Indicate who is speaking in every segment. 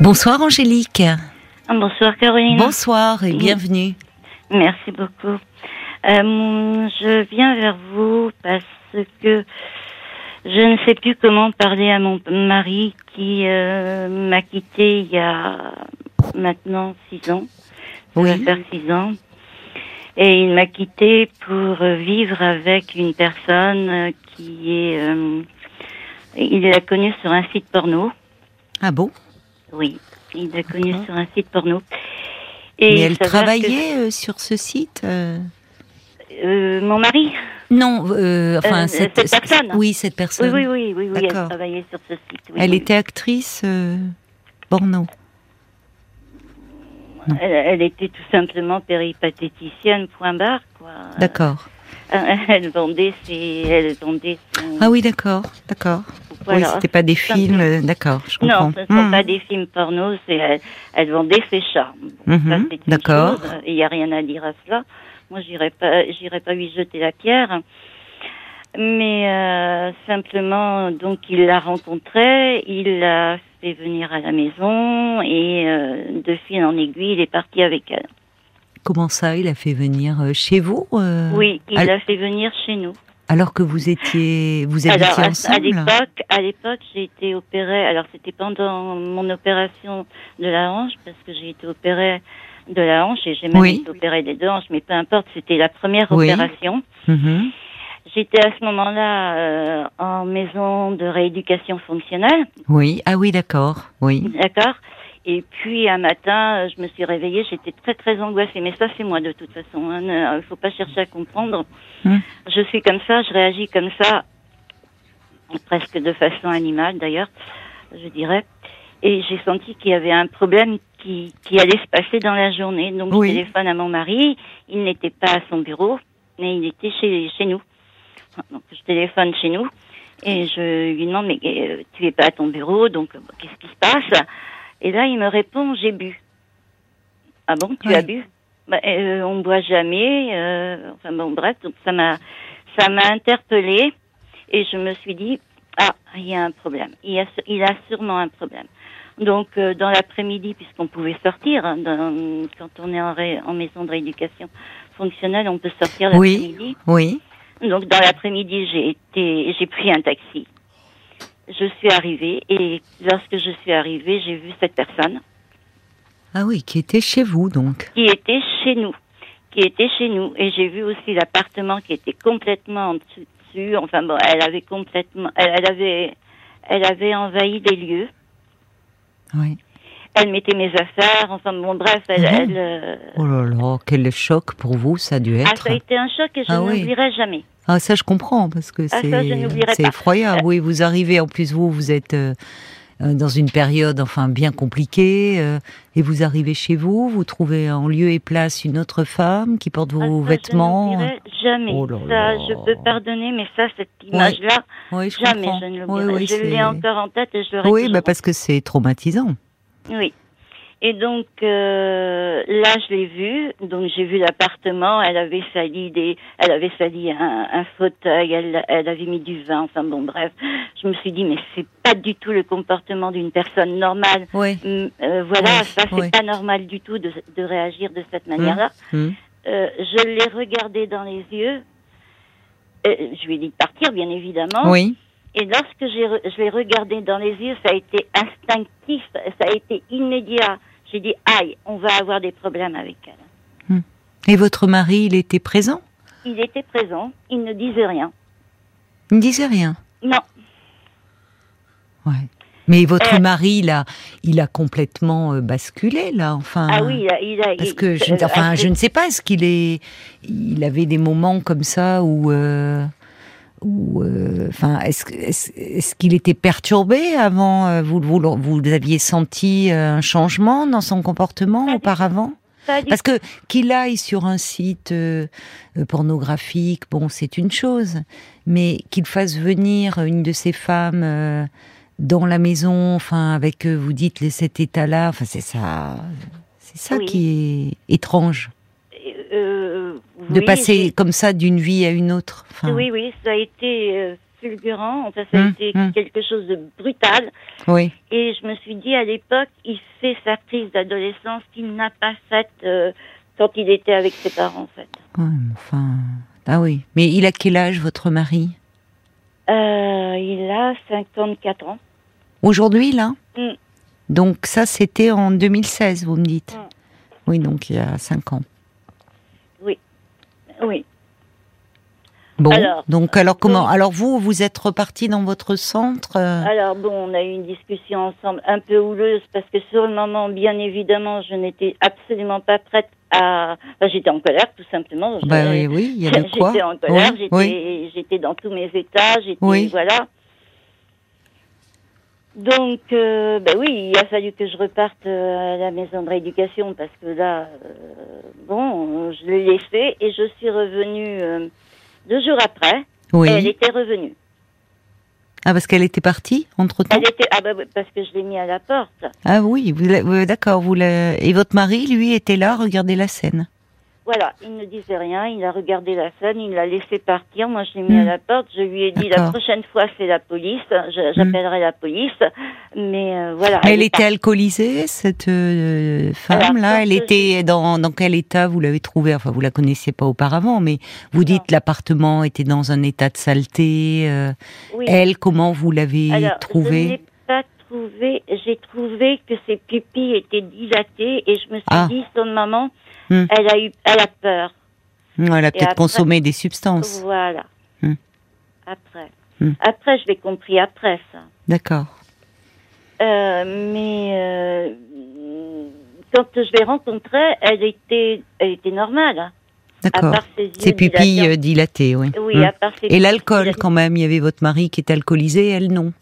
Speaker 1: Bonsoir Angélique.
Speaker 2: Bonsoir Caroline.
Speaker 1: Bonsoir et bienvenue.
Speaker 2: Merci beaucoup. Euh, je viens vers vous parce que je ne sais plus comment parler à mon mari qui euh, m'a quitté il y a maintenant six ans. Ça
Speaker 1: Oui.
Speaker 2: va faire six ans. Et il m'a quitté pour vivre avec une personne qui est... euh, il l'a connue sur un site porno.
Speaker 1: Ah bon?
Speaker 2: Oui, il l'a connue sur un site porno.
Speaker 1: Mais
Speaker 2: il
Speaker 1: elle
Speaker 2: que-
Speaker 1: travaillait euh, sur ce site euh
Speaker 2: Euh, mon mari
Speaker 1: Non, euh, enfin
Speaker 2: Euh,
Speaker 1: cette,
Speaker 2: cette personne
Speaker 1: Oui, cette personne.
Speaker 2: oui, oui, oui, oui, elle travaillait sur ce site. oui,
Speaker 1: Elle
Speaker 2: oui.
Speaker 1: était actrice porno.
Speaker 2: Elle, elle était tout simplement péripatéticienne, point barre, quoi.
Speaker 1: D'accord.
Speaker 2: Euh, Elle vendait ses... Elle vendait son...
Speaker 1: Ah oui, d'accord, d'accord.
Speaker 2: voilà.
Speaker 1: Oui, c'était pas des films, euh, d'accord, je comprends.
Speaker 2: Non, ce ne sont
Speaker 1: Hmm.
Speaker 2: pas des films porno, c'est elle, elle vendait ses charmes. Bon,
Speaker 1: Mhm, d'accord.
Speaker 2: chose, Il n'y a rien à dire à cela. Moi, j'irai pas, j'irai pas lui jeter la pierre. Mais euh, simplement, donc, il l'a rencontrée, il l'a fait venir à la maison et euh, de fil en aiguille, il est parti avec elle.
Speaker 1: Comment ça, il a fait venir euh, chez vous euh,
Speaker 2: Oui, il l'a fait venir chez nous.
Speaker 1: Alors que vous étiez, vous habitiez
Speaker 2: Alors, à- à
Speaker 1: ensemble
Speaker 2: l'époque, à l'époque, j'ai été opérée. Alors, c'était pendant mon opération de la hanche, parce que j'ai été opérée de la hanche et j'ai même
Speaker 1: Oui.
Speaker 2: été opérée des deux hanches, mais peu importe, c'était la première
Speaker 1: Oui.
Speaker 2: opération.
Speaker 1: Mhm.
Speaker 2: J'étais à ce moment-là euh, en maison de rééducation fonctionnelle,
Speaker 1: Oui, ah oui, d'accord, oui.
Speaker 2: d'accord. Et puis un matin, euh, je me suis réveillée, j'étais très très angoissée. Mais ça, c'est moi de toute façon. hein. Il ne faut pas chercher à comprendre.
Speaker 1: Hmm.
Speaker 2: Je suis comme ça, je réagis comme ça, presque de façon animale d'ailleurs, je dirais. Et j'ai senti qu'il y avait un problème qui, qui allait se passer dans la journée. Donc
Speaker 1: Oui.
Speaker 2: je téléphone à mon mari. Il n'était pas à son bureau, mais il était chez, chez nous. Donc je téléphone chez nous et je lui demande mais euh, tu es pas à ton bureau, donc euh, qu'est-ce qui se passe? Et là il me répond j'ai bu. Ah bon, tu
Speaker 1: Oui.
Speaker 2: as bu? Bah, euh, On ne boit jamais. euh, enfin bon bref, donc ça m'a ça m'a interpellée et je me suis dit ah il y a un problème. Il y a il a sûrement un problème. Donc euh, dans l'après-midi puisqu'on pouvait sortir hein, dans- quand on est en, ré- en maison de rééducation fonctionnelle, on peut sortir
Speaker 1: Oui.
Speaker 2: l'après-midi.
Speaker 1: Oui,
Speaker 2: Donc dans l'après-midi, j'ai été, j'ai pris un taxi. Je suis arrivée et lorsque je suis arrivée, j'ai vu cette personne
Speaker 1: ah oui, qui était chez vous donc.
Speaker 2: qui était chez nous, qui était chez nous et j'ai vu aussi l'appartement qui était complètement en dessus. dessus. Enfin bon, elle avait complètement, elle, elle avait, elle avait envahi les lieux.
Speaker 1: Oui.
Speaker 2: Elle mettait mes affaires. Enfin bon, bref, elle,
Speaker 1: Mhm.
Speaker 2: elle, euh,
Speaker 1: Oh là là, quel choc pour vous ça a dû
Speaker 2: ah,
Speaker 1: être.
Speaker 2: ça a été un choc et je
Speaker 1: Ah oui.
Speaker 2: n'oublierai jamais.
Speaker 1: Ah ça je comprends parce que
Speaker 2: Ah,
Speaker 1: c'est effroyable. Oui, vous arrivez en plus vous vous êtes euh, euh, dans une période enfin bien compliquée euh, et vous arrivez chez vous, vous trouvez en lieu et place une autre femme qui porte
Speaker 2: Ah,
Speaker 1: vos
Speaker 2: ça,
Speaker 1: vêtements.
Speaker 2: Je jamais.
Speaker 1: Oh là
Speaker 2: ça,
Speaker 1: là.
Speaker 2: je peux pardonner, mais ça, cette image-là,
Speaker 1: Oui, je
Speaker 2: jamais
Speaker 1: comprends.
Speaker 2: je ne
Speaker 1: Oui,
Speaker 2: l'oublierai.
Speaker 1: oui,
Speaker 2: je l'ai encore en tête et je le
Speaker 1: Oui, bah parce que c'est traumatisant.
Speaker 2: Oui. Et donc euh, là, je l'ai vue. Donc j'ai vu l'appartement. Elle avait sali des, elle avait sali un, un fauteuil. Elle, elle avait mis du vin. Enfin bon, bref. Je me suis dit, mais c'est pas du tout le comportement d'une personne normale.
Speaker 1: Oui.
Speaker 2: Hum, euh, voilà,
Speaker 1: Oui,
Speaker 2: ça c'est
Speaker 1: oui.
Speaker 2: pas normal du tout de, de réagir de cette manière-là.
Speaker 1: Hum.
Speaker 2: Euh, je l'ai regardé dans les yeux. Je lui ai dit de partir, bien évidemment.
Speaker 1: Oui.
Speaker 2: Et lorsque je l'ai regardé dans les yeux, ça a été instinctif, ça a été immédiat. J'ai dit, aïe, on va avoir des problèmes avec elle.
Speaker 1: Et votre mari, il était présent?
Speaker 2: Il était présent, il ne disait rien.
Speaker 1: Il ne disait rien?
Speaker 2: Non,
Speaker 1: Ouais. Mais votre
Speaker 2: Euh.
Speaker 1: mari, il a, il a complètement euh, basculé là. Enfin.
Speaker 2: ah oui, il a... Il a
Speaker 1: Parce que je,
Speaker 2: euh,
Speaker 1: enfin, je ne sais pas, est-ce qu'il est, il avait des moments comme ça où, euh, où, euh, enfin, est-ce, est-ce, est-ce qu'il était perturbé avant euh, vous, vous, vous aviez senti euh, un changement dans son comportement auparavant? Parce que qu'il aille sur un site euh, pornographique, bon, c'est une chose, mais qu'il fasse venir une de ces femmes euh, dans la maison, enfin, avec, vous dites, les- cet état-là, enfin, c'est ça, c'est ça
Speaker 2: Oui.
Speaker 1: qui est étrange, de
Speaker 2: oui,
Speaker 1: passer comme ça d'une vie à une autre. Enfin,
Speaker 2: Oui, oui, ça a été euh, fulgurant. Enfin, ça a
Speaker 1: Hum,
Speaker 2: été
Speaker 1: hum.
Speaker 2: quelque chose de brutal.
Speaker 1: Oui.
Speaker 2: Et je me suis dit à l'époque, il fait sa crise d'adolescence qu'il n'a pas faite euh, quand il était avec ses parents, en fait.
Speaker 1: Ouais, enfin. Ah oui. Mais il a quel âge, votre mari?
Speaker 2: Euh, il a 54 ans.
Speaker 1: Aujourd'hui, là?
Speaker 2: Mm.
Speaker 1: Donc, ça, c'était en 2016, vous me dites? Oui, donc il y a 5 ans.
Speaker 2: Oui.
Speaker 1: Bon.
Speaker 2: Alors,
Speaker 1: donc, alors comment Alors, vous, vous êtes reparti dans votre centre euh,
Speaker 2: Alors bon, on a eu une discussion ensemble un peu houleuse parce que sur le moment, bien évidemment, je n'étais absolument pas prête à. enfin, j'étais en colère, tout simplement.
Speaker 1: Bah oui, oui, il y a de quoi.
Speaker 2: J'étais en colère,
Speaker 1: Oui,
Speaker 2: j'étais,
Speaker 1: oui.
Speaker 2: dans tous mes états, j'étais
Speaker 1: Oui.
Speaker 2: voilà. Donc, euh, bah oui, il a fallu que je reparte euh, à la maison de rééducation parce que là, euh, bon, je l'ai laissé et je suis revenue euh, deux jours après.
Speaker 1: Oui.
Speaker 2: Et elle était revenue.
Speaker 1: Ah, parce qu'elle était partie entre-temps
Speaker 2: Elle était ah bah, parce que je l'ai mis à la porte.
Speaker 1: Ah oui, d'accord. Et votre mari, lui, était là, regardez la scène.
Speaker 2: Voilà, il ne disait rien, il a regardé la scène, il l'a laissé partir. Moi, je l'ai mis à
Speaker 1: Hmm.
Speaker 2: la porte. Je lui ai dit la prochaine fois, c'est la police. Je- J'appellerai la police. Mais euh, voilà.
Speaker 1: Elle était alcoolisée, cette euh, femme-là Elle était dans, dans quel état? Vous l'avez trouvée? Enfin, vous la connaissiez pas auparavant, mais vous dites l'appartement était dans un état de saleté. euh,
Speaker 2: Oui.
Speaker 1: Elle, comment vous l'avez trouvée?
Speaker 2: Trouvé. J'ai trouvé que ses pupilles étaient dilatées et je me suis
Speaker 1: Ah.
Speaker 2: dit, son maman,
Speaker 1: Hmm.
Speaker 2: elle a eu, elle a peur.
Speaker 1: Elle a peut-être consommé des substances.
Speaker 2: Voilà.
Speaker 1: Hmm.
Speaker 2: Après.
Speaker 1: Hmm.
Speaker 2: Après, je l'ai compris après ça.
Speaker 1: D'accord.
Speaker 2: Euh, mais euh, quand je l'ai rencontrée, elle était, elle était normale. hein.
Speaker 1: D'accord.
Speaker 2: ses
Speaker 1: pupilles euh, dilatées, oui.
Speaker 2: Oui,
Speaker 1: Hmm.
Speaker 2: à part ses
Speaker 1: Et l'alcool, quand même, il y avait votre mari qui était alcoolisé, elle non?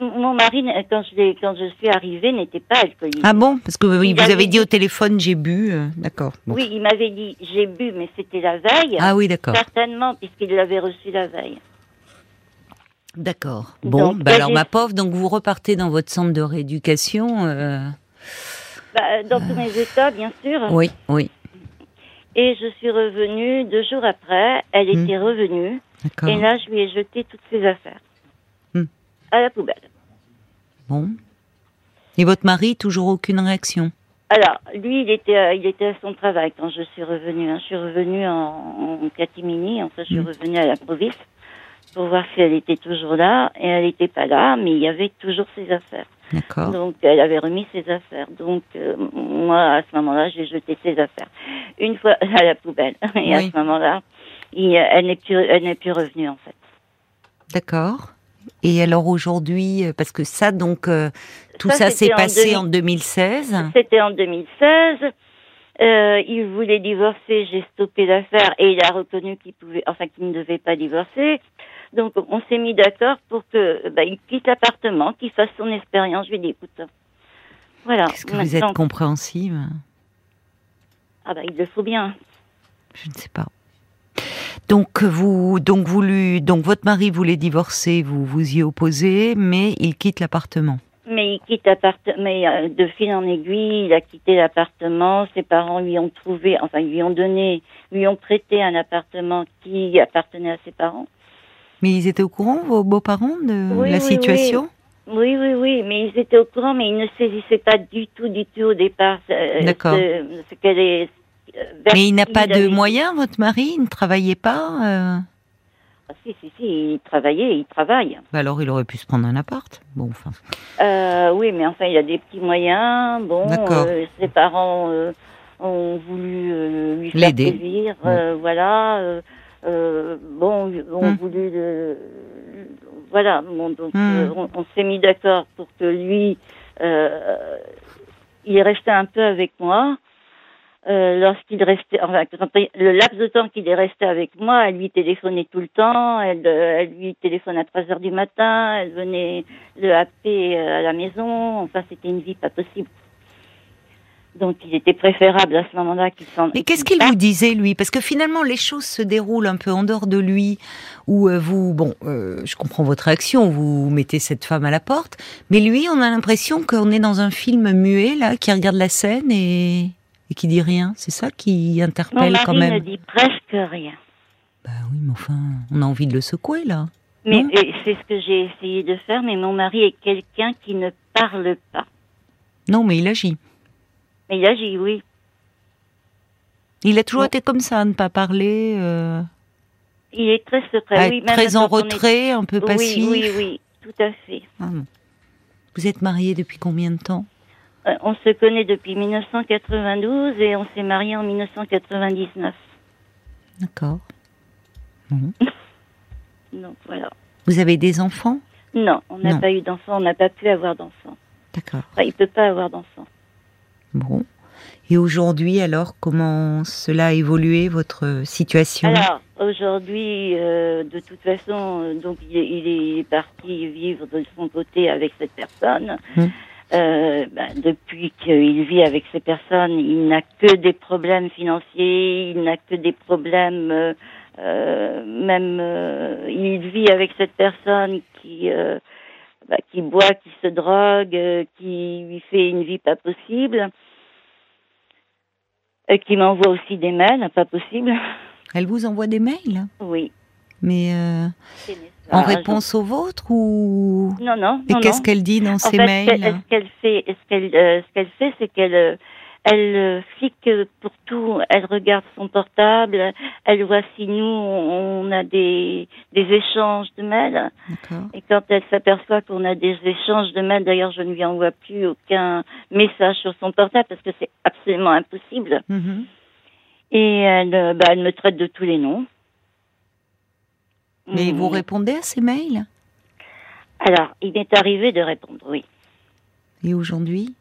Speaker 2: Mon mari, quand je, l'ai- quand je suis arrivée, n'était pas alcoolique.
Speaker 1: Ah bon? Parce que oui, vous
Speaker 2: avait
Speaker 1: avez dit
Speaker 2: dit-
Speaker 1: au téléphone, j'ai bu. euh, D'accord. Bon.
Speaker 2: Oui, il m'avait dit, j'ai bu, mais c'était la veille.
Speaker 1: Ah oui, d'accord.
Speaker 2: Certainement, puisqu'il l'avait reçu la veille.
Speaker 1: D'accord. Bon,
Speaker 2: Donc,
Speaker 1: bah alors ma pauvre, donc vous repartez dans votre centre de rééducation. euh,
Speaker 2: Bah, dans tous mes états, bien sûr.
Speaker 1: Oui, oui,
Speaker 2: Et je suis revenue deux jours après. Elle
Speaker 1: Hmm.
Speaker 2: était revenue. Et là, je lui ai jeté toutes ses affaires. À la poubelle.
Speaker 1: Bon. Et votre mari, toujours aucune réaction?
Speaker 2: Alors, lui, il était, à- il était à son travail quand je suis revenue. hein. Je suis revenue en, en catimini. Enfin, je suis
Speaker 1: Mm.
Speaker 2: revenue à la province pour voir si elle était toujours là. Et elle n'était pas là, mais il y avait toujours ses affaires.
Speaker 1: D'accord.
Speaker 2: Donc, elle avait remis ses affaires. Donc, euh, moi, à ce moment-là, j'ai jeté ses affaires. Une fois à la poubelle. Et à ce moment-là, il- elle n'est plus, elle n'est plus revenue, en fait.
Speaker 1: D'accord. Et alors aujourd'hui, euh, parce que ça, donc, euh, tout ça,
Speaker 2: Ça,
Speaker 1: s'est passé
Speaker 2: 2000.
Speaker 1: en 2016.
Speaker 2: C'était en 2016. Euh, il voulait divorcer, j'ai stoppé l'affaire et il a reconnu qu'il pouvait, enfin qu'il ne devait pas divorcer. Donc on s'est mis d'accord pour que bah, il quitte l'appartement, qu'il fasse son expérience. Je lui ai dit écoute, voilà.
Speaker 1: Est-ce que vous êtes compréhensive?
Speaker 2: Ah bah il le faut bien.
Speaker 1: Je ne sais pas. Donc vous, donc vous lui, donc votre mari voulait divorcer, vous vous y opposez, mais il quitte l'appartement.
Speaker 2: Mais il quitte l'appartement, mais euh, de fil en aiguille, il a quitté l'appartement. Ses parents lui ont trouvé, enfin lui ont donné, lui ont prêté un appartement qui appartenait à ses parents.
Speaker 1: Mais ils étaient au courant, vos beaux-parents, de
Speaker 2: Oui,
Speaker 1: la
Speaker 2: oui,
Speaker 1: situation?
Speaker 2: Oui, oui, oui, mais ils étaient au courant, mais ils ne saisissaient pas du tout, du tout au départ. euh,
Speaker 1: D'accord.
Speaker 2: Ce, ce euh,
Speaker 1: Mais il n'a pas de moyens, votre mari Il ne travaillait pas euh
Speaker 2: Ah, si, si, si, il travaillait, il travaille.
Speaker 1: Bah Alors il aurait pu se prendre un appart. Bon, enfin.
Speaker 2: Euh, oui, mais enfin, il a des petits moyens. Bon,
Speaker 1: D'accord.
Speaker 2: euh, ses parents ont voulu lui faire plaisir. voilà. bon, ont voulu le. Voilà, bon, donc
Speaker 1: Hmm.
Speaker 2: on, on s'est mis d'accord pour que lui, il est resté un peu avec moi. Euh, lorsqu'il restait, enfin, le laps de temps qu'il est resté avec moi, elle lui téléphonait tout le temps, elle, euh, elle lui téléphone à 3 heures du matin, elle venait le happer euh, à la maison, enfin c'était une vie pas possible. Donc il était préférable à ce moment-là qu'il s'en
Speaker 1: Mais qu'est-ce qu'il vous disait, lui? Parce que finalement, les choses se déroulent un peu en dehors de lui, où euh, vous, bon, euh, je comprends votre réaction, vous mettez cette femme à la porte, mais lui, on a l'impression qu'on est dans un film muet, là, qui regarde la scène et, et qui dit rien. C'est ça qui
Speaker 2: Mon
Speaker 1: interpelle
Speaker 2: mari
Speaker 1: quand
Speaker 2: ne
Speaker 1: même.
Speaker 2: dit presque rien.
Speaker 1: Bah oui, mais enfin, on a envie de le secouer, là.
Speaker 2: Mais c'est ce que j'ai essayé de faire, mais mon mari est quelqu'un qui ne parle pas.
Speaker 1: Non, mais il agit.
Speaker 2: Mais il agit, oui.
Speaker 1: Il a toujours été comme ça, à ne pas parler, euh,
Speaker 2: Il est très secret. oui,
Speaker 1: très en
Speaker 2: est-
Speaker 1: retrait, un peu passif.
Speaker 2: Oui, oui, oui, tout à fait.
Speaker 1: Ah. Vous êtes mariés depuis combien de temps?
Speaker 2: On se connaît depuis 1992 et on s'est mariés en 1999.
Speaker 1: D'accord.
Speaker 2: Donc voilà.
Speaker 1: Vous avez des enfants?
Speaker 2: Non, on n'a pas eu d'enfant, on n'a pas pu avoir d'enfant.
Speaker 1: D'accord.
Speaker 2: Enfin, il peut pas avoir d'enfant.
Speaker 1: Bon. Et aujourd'hui, alors, comment cela a évolué, votre situation?
Speaker 2: Alors, aujourd'hui, euh, de toute façon, euh, donc il est, il est parti vivre de son côté avec cette personne.
Speaker 1: Hmm.
Speaker 2: Euh, ben, depuis qu'il vit avec ces personnes, il n'a que des problèmes financiers, il n'a que des problèmes, euh, euh, même euh, il vit avec cette personne qui bah, qui boit, qui se drogue, qui lui fait une vie pas possible, euh, qui m'envoie aussi des mails, pas possible.
Speaker 1: Elle vous envoie des mails?
Speaker 2: Oui.
Speaker 1: Mais
Speaker 2: c'est.
Speaker 1: En réponse aux vôtres ou
Speaker 2: Non, non.
Speaker 1: Et qu'est-ce qu'elle dit dans
Speaker 2: En fait,
Speaker 1: mails
Speaker 2: ce qu'elle fait, ce qu'elle, euh, ce qu'elle fait, c'est qu'elle, euh, elle euh, flique pour tout. Elle regarde son portable. Elle voit si nous on a des des échanges de mails.
Speaker 1: D'accord.
Speaker 2: Et quand elle s'aperçoit qu'on a des échanges de mails, d'ailleurs, je ne lui envoie plus aucun message sur son portable parce que c'est absolument impossible.
Speaker 1: Mhm.
Speaker 2: Et elle, euh, bah, elle me traite de tous les noms.
Speaker 1: Mais vous répondez à ces mails?
Speaker 2: Alors, il m'est arrivé de répondre, oui.
Speaker 1: Et aujourd'hui?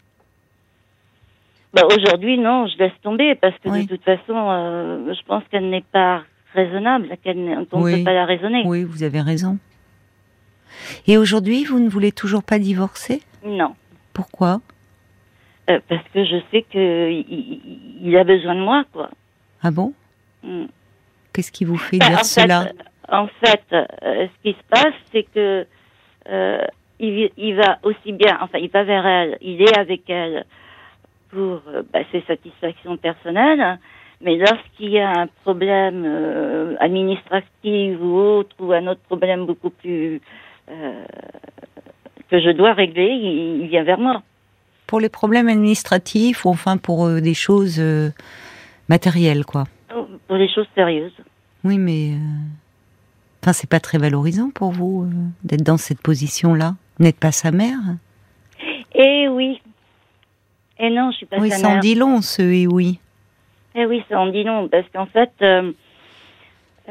Speaker 2: Bah, aujourd'hui, non, je laisse tomber parce que
Speaker 1: Oui.
Speaker 2: de toute façon, euh, je pense qu'elle n'est pas raisonnable, qu'elle n'est- qu'on ne
Speaker 1: Oui.
Speaker 2: peut pas la raisonner.
Speaker 1: Oui, vous avez raison. Et aujourd'hui, vous ne voulez toujours pas divorcer?
Speaker 2: Non,
Speaker 1: Pourquoi?
Speaker 2: Euh, parce que je sais que il, a besoin de moi, quoi.
Speaker 1: Ah bon?
Speaker 2: Mm.
Speaker 1: Qu'est-ce qui vous fait
Speaker 2: Bah,
Speaker 1: dire cela?
Speaker 2: fait, en fait, euh, ce qui se passe, c'est que euh, il, va aussi bien, enfin, il va vers elle, il est avec elle pour euh, bah, ses satisfactions personnelles, mais lorsqu'il y a un problème euh, administratif ou autre, ou un autre problème beaucoup plus euh, que je dois régler, il, il vient vers moi.
Speaker 1: Pour les problèmes administratifs ou enfin pour euh, des choses matérielles, quoi.
Speaker 2: Pour les choses sérieuses.
Speaker 1: Oui, mais. Enfin, c'est pas très valorisant pour vous euh, d'être dans cette position-là. Vous n'êtes pas sa mère
Speaker 2: Et oui. Et non, je suis pas
Speaker 1: Oui,
Speaker 2: sa
Speaker 1: ça en
Speaker 2: mère.
Speaker 1: dit long, ce et oui.
Speaker 2: Eh oui, ça en dit long, parce qu'en fait, euh,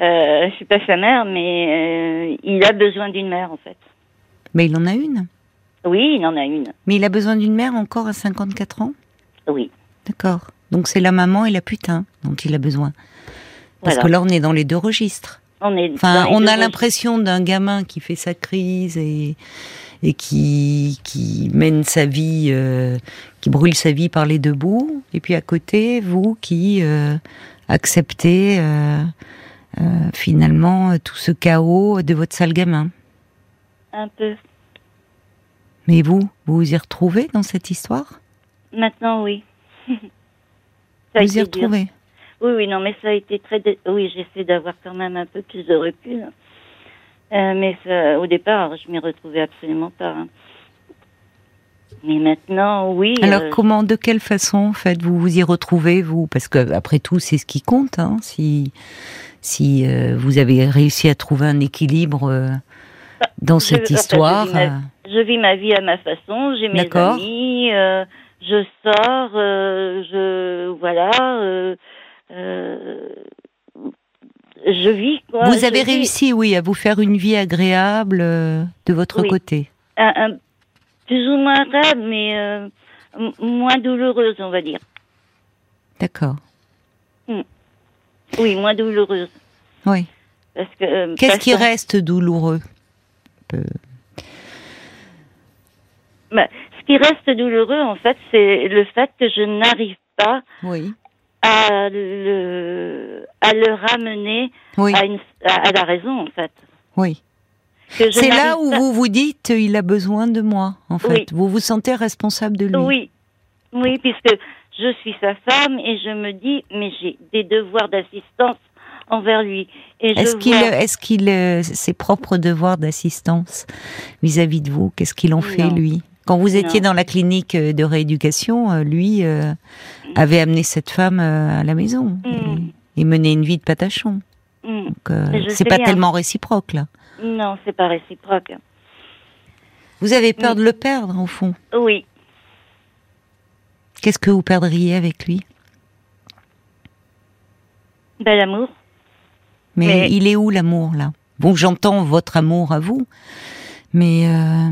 Speaker 2: euh, je suis pas sa mère, mais euh, il a besoin d'une mère, en fait.
Speaker 1: Mais il en a une?
Speaker 2: Oui, il en a une.
Speaker 1: Mais il a besoin d'une mère encore à 54 ans?
Speaker 2: Oui.
Speaker 1: D'accord. Donc c'est la maman et la putain dont il a besoin. Parce
Speaker 2: Voilà.
Speaker 1: que là, on est dans les deux registres.
Speaker 2: On est.
Speaker 1: Enfin, on a l'impression d'un gamin qui fait sa crise et, et qui, qui mène sa vie, euh, qui brûle sa vie par les deux bouts. Et puis à côté, vous qui euh, acceptez euh, finalement tout ce chaos de votre sale gamin.
Speaker 2: Un peu.
Speaker 1: Mais vous, vous vous y retrouvez dans cette histoire?
Speaker 2: Maintenant, oui. Ça
Speaker 1: Vous y retrouvez?
Speaker 2: Oui, oui, non, mais ça a été très. dé- Oui, j'essaie d'avoir quand même un peu plus de recul. Euh, mais ça- au départ, je m'y retrouvais absolument pas. hein. Mais maintenant, oui.
Speaker 1: Alors
Speaker 2: euh,
Speaker 1: comment, de quelle façon, en fait, vous vous y retrouvez, vous? Parce que après tout, c'est ce qui compte. Hein, si si euh, vous avez réussi à trouver un équilibre euh, dans
Speaker 2: je-
Speaker 1: cette
Speaker 2: enfin, je
Speaker 1: histoire,
Speaker 2: vis ma- Je vis ma vie à ma façon, j'ai mes amis, je sors, je voilà, je vis quoi.
Speaker 1: vous avez
Speaker 2: vis
Speaker 1: réussi, oui, à vous faire une vie agréable euh, de votre
Speaker 2: Oui.
Speaker 1: côté.
Speaker 2: un, un- plus ou moins agréable, mais euh, moins douloureuse, on va dire.
Speaker 1: D'accord.
Speaker 2: Oui, moins douloureuse,
Speaker 1: Oui.
Speaker 2: parce que. euh,
Speaker 1: Qu'est-ce qui reste douloureux? Euh,
Speaker 2: bah, Ce qui reste douloureux, en fait, c'est le fait que je n'arrive pas
Speaker 1: Oui.
Speaker 2: À le à le ramener
Speaker 1: Oui.
Speaker 2: à, une, à, à la raison, en fait.
Speaker 1: Oui. C'est là où vous vous dites, il a besoin de moi, en fait.
Speaker 2: Oui.
Speaker 1: Vous vous sentez responsable de lui.
Speaker 2: Oui, oui, puisque je suis sa femme et je me dis, mais j'ai des devoirs d'assistance envers lui.
Speaker 1: Est-ce qu'il, est-ce qu'il, ses propres devoirs d'assistance vis-à-vis de vous, qu'est-ce qu'il en fait lui? Quand vous étiez dans la clinique de rééducation, lui mm. avait amené cette femme à la maison mm. et, menait une vie de patachon. Mm. Donc, c'est pas tellement réciproque là.
Speaker 2: Non, c'est pas réciproque.
Speaker 1: Vous avez peur de le perdre, au fond?
Speaker 2: Oui.
Speaker 1: Qu'est-ce que vous perdriez avec lui?
Speaker 2: Ben, l'amour.
Speaker 1: Mais, il est où l'amour, là? Bon, j'entends votre amour à vous, mais euh,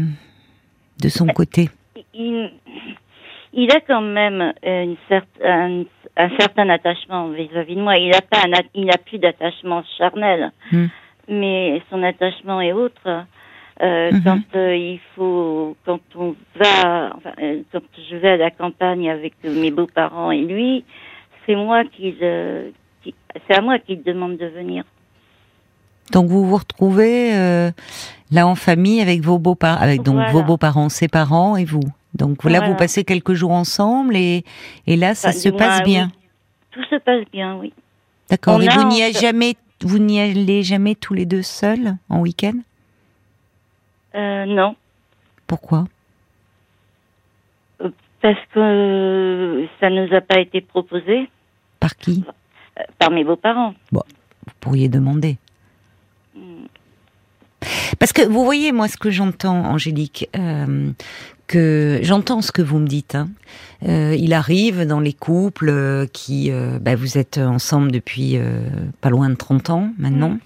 Speaker 1: de son côté.
Speaker 2: Il, a quand même une un, certain attachement vis-à-vis de moi. Il n'a pas, il n'a plus d'attachement charnel, hmm. mais son attachement est autre. Euh, mhm. Quand euh, il faut, quand on va, enfin, euh, quand je vais à la campagne avec mes beaux-parents et lui, c'est moi qui, qui c'est à moi qu'il demande de venir.
Speaker 1: Donc vous vous retrouvez là en famille avec vos beaux-parents, avec donc vos beaux-parents, ses parents et vous. Donc là vous passez quelques jours ensemble et, et là ça se passe bien.
Speaker 2: Tout se passe bien, oui.
Speaker 1: D'accord. Et vous n'y allez jamais, vous n'y allez jamais tous les deux seuls en week-end?
Speaker 2: Euh, non.
Speaker 1: Pourquoi?
Speaker 2: Euh, Parce que ça ne nous a pas été proposé.
Speaker 1: Par qui?
Speaker 2: Euh, Par mes beaux-parents.
Speaker 1: Bon, vous pourriez demander. Parce que vous voyez, moi, ce que j'entends, Angélique, que j'entends ce que vous me dites. Hein. il arrive dans les couples qui, bah, vous êtes ensemble depuis pas loin de 30 ans maintenant.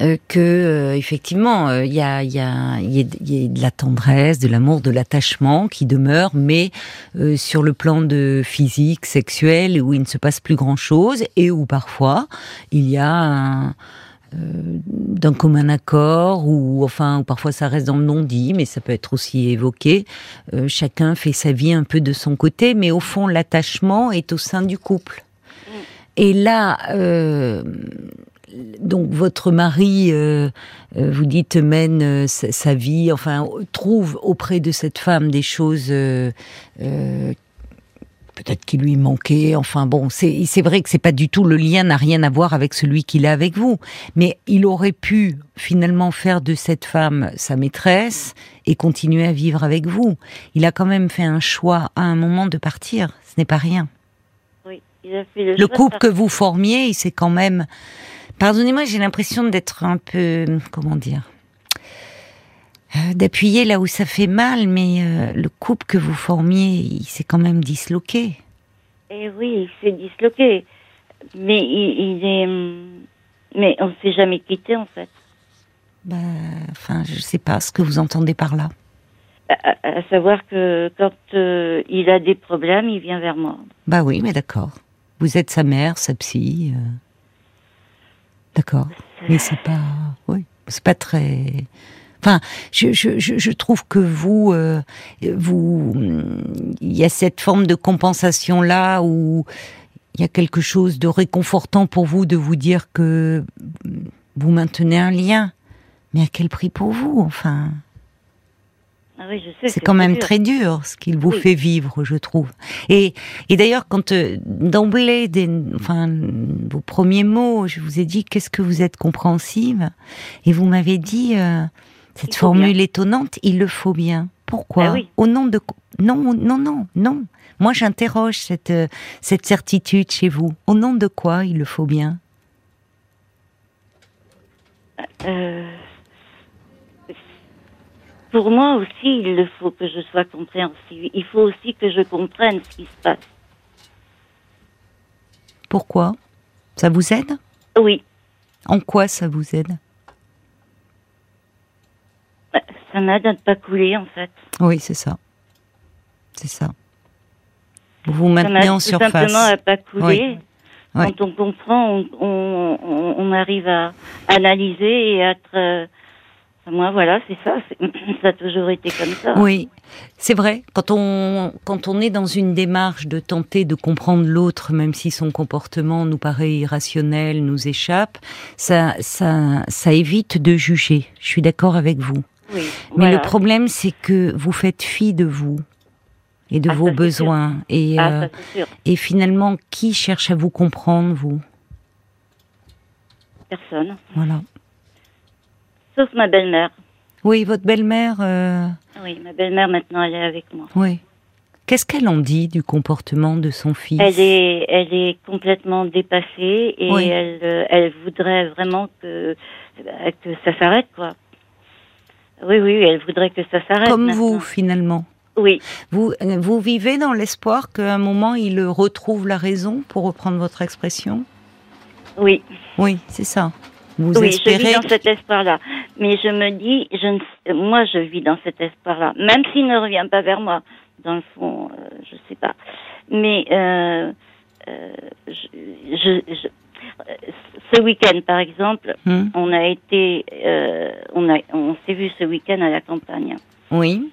Speaker 1: Euh, que euh, effectivement il y a, y, a, y, a, de la tendresse, de l'amour, de l'attachement qui demeure, mais euh, sur le plan de physique, sexuel, où il ne se passe plus grand chose et où parfois il y a un, d'un commun accord ou enfin parfois ça reste dans le non dit mais ça peut être aussi évoqué chacun fait sa vie un peu de son côté mais au fond l'attachement est au sein du couple mm. et là donc votre mari, euh, euh, vous dites, mène euh, sa, vie, enfin trouve auprès de cette femme des choses peut-être qui lui manquaient. Enfin bon, c'est vrai que c'est pas du tout le lien n'a rien à voir avec celui qu'il a avec vous, mais il aurait pu finalement faire de cette femme sa maîtresse et continuer à vivre avec vous. Il a quand même fait un choix à un moment de partir. Ce n'est pas rien.
Speaker 2: Oui, il a fait le,
Speaker 1: le couple que vous formiez, il s'est quand même Pardonnez-moi, j'ai l'impression d'être un peu, comment dire, euh, d'appuyer là où ça fait mal, mais euh, le couple que vous formiez, il s'est quand même disloqué.
Speaker 2: Eh oui, il s'est disloqué, mais il, est, mais on s'est jamais quitté en fait.
Speaker 1: Bah, enfin, je sais pas ce que vous entendez par là.
Speaker 2: À, savoir que quand euh, il a des problèmes, il vient vers moi.
Speaker 1: Bah oui, mais d'accord. Vous êtes sa mère, sa psy. D'accord. Mais c'est pas, oui, c'est pas très. Enfin, je, je, je trouve que vous, euh, vous, il y a cette forme de compensation là où il y a quelque chose de réconfortant pour vous de vous dire que vous maintenez un lien. Mais à quel prix pour vous, enfin?
Speaker 2: Ah
Speaker 1: c'est quand même très dur ce qu'il vous fait vivre, je trouve. Et, et d'ailleurs, quand euh, d'emblée, enfin, vos premiers mots, je vous ai dit qu'est-ce que vous êtes compréhensive, et vous m'avez dit euh, cette formule étonnante, il le faut bien. Pourquoi
Speaker 2: ah
Speaker 1: Au nom de non, non, non, non. Moi, j'interroge cette euh, cette certitude chez vous. Au nom de quoi il le faut bien
Speaker 2: pour moi aussi, il faut que je sois compréhensive. Il faut aussi que je comprenne ce qui se passe.
Speaker 1: Pourquoi? Ça vous aide?
Speaker 2: Oui.
Speaker 1: En quoi ça vous aide?
Speaker 2: Ça m'aide à ne pas couler, en fait.
Speaker 1: Oui, c'est ça. C'est ça. Vous vous maintenez en surface.
Speaker 2: simplement à pas couler. Quand on comprend, on, on, arrive à analyser et à être euh, moi, voilà, c'est ça. Ça a toujours été comme ça.
Speaker 1: Oui, c'est vrai. Quand on, quand on est dans une démarche de tenter de comprendre l'autre, même si son comportement nous paraît irrationnel, nous échappe, ça, ça, ça évite de juger. Je suis d'accord avec vous.
Speaker 2: Oui,
Speaker 1: Mais le problème, c'est que vous faites fi de vous et de
Speaker 2: ah,
Speaker 1: vos besoins. Et,
Speaker 2: ah,
Speaker 1: euh, et finalement, qui cherche à vous comprendre, vous?
Speaker 2: Personne.
Speaker 1: Voilà.
Speaker 2: Sauf ma belle-mère.
Speaker 1: Oui, votre belle-mère. euh,
Speaker 2: Oui, ma belle-mère maintenant elle est avec moi.
Speaker 1: Oui. Qu'est-ce qu'elle en dit du comportement de son fils?
Speaker 2: Elle est, elle est complètement dépassée et
Speaker 1: Oui.
Speaker 2: elle, euh, elle voudrait vraiment que, euh, que ça s'arrête, quoi. Oui, oui, elle voudrait que ça s'arrête.
Speaker 1: Comme
Speaker 2: maintenant.
Speaker 1: vous, finalement.
Speaker 2: Oui,
Speaker 1: Vous, euh, vous vivez dans l'espoir qu'à un moment, il retrouve la raison, pour reprendre votre expression?
Speaker 2: Oui,
Speaker 1: Oui, c'est ça. Vous
Speaker 2: oui, je vis dans cet espoir-là. Mais je me dis, je ne, sais- moi, je vis dans cet espoir-là, même s'il ne revient pas vers moi. Dans le fond, euh, je sais pas. Mais euh, euh, je, je, je- euh, ce week-end, par exemple,
Speaker 1: Hmm,
Speaker 2: on a été, euh, on a, on s'est vu ce week-end à la campagne.
Speaker 1: Oui.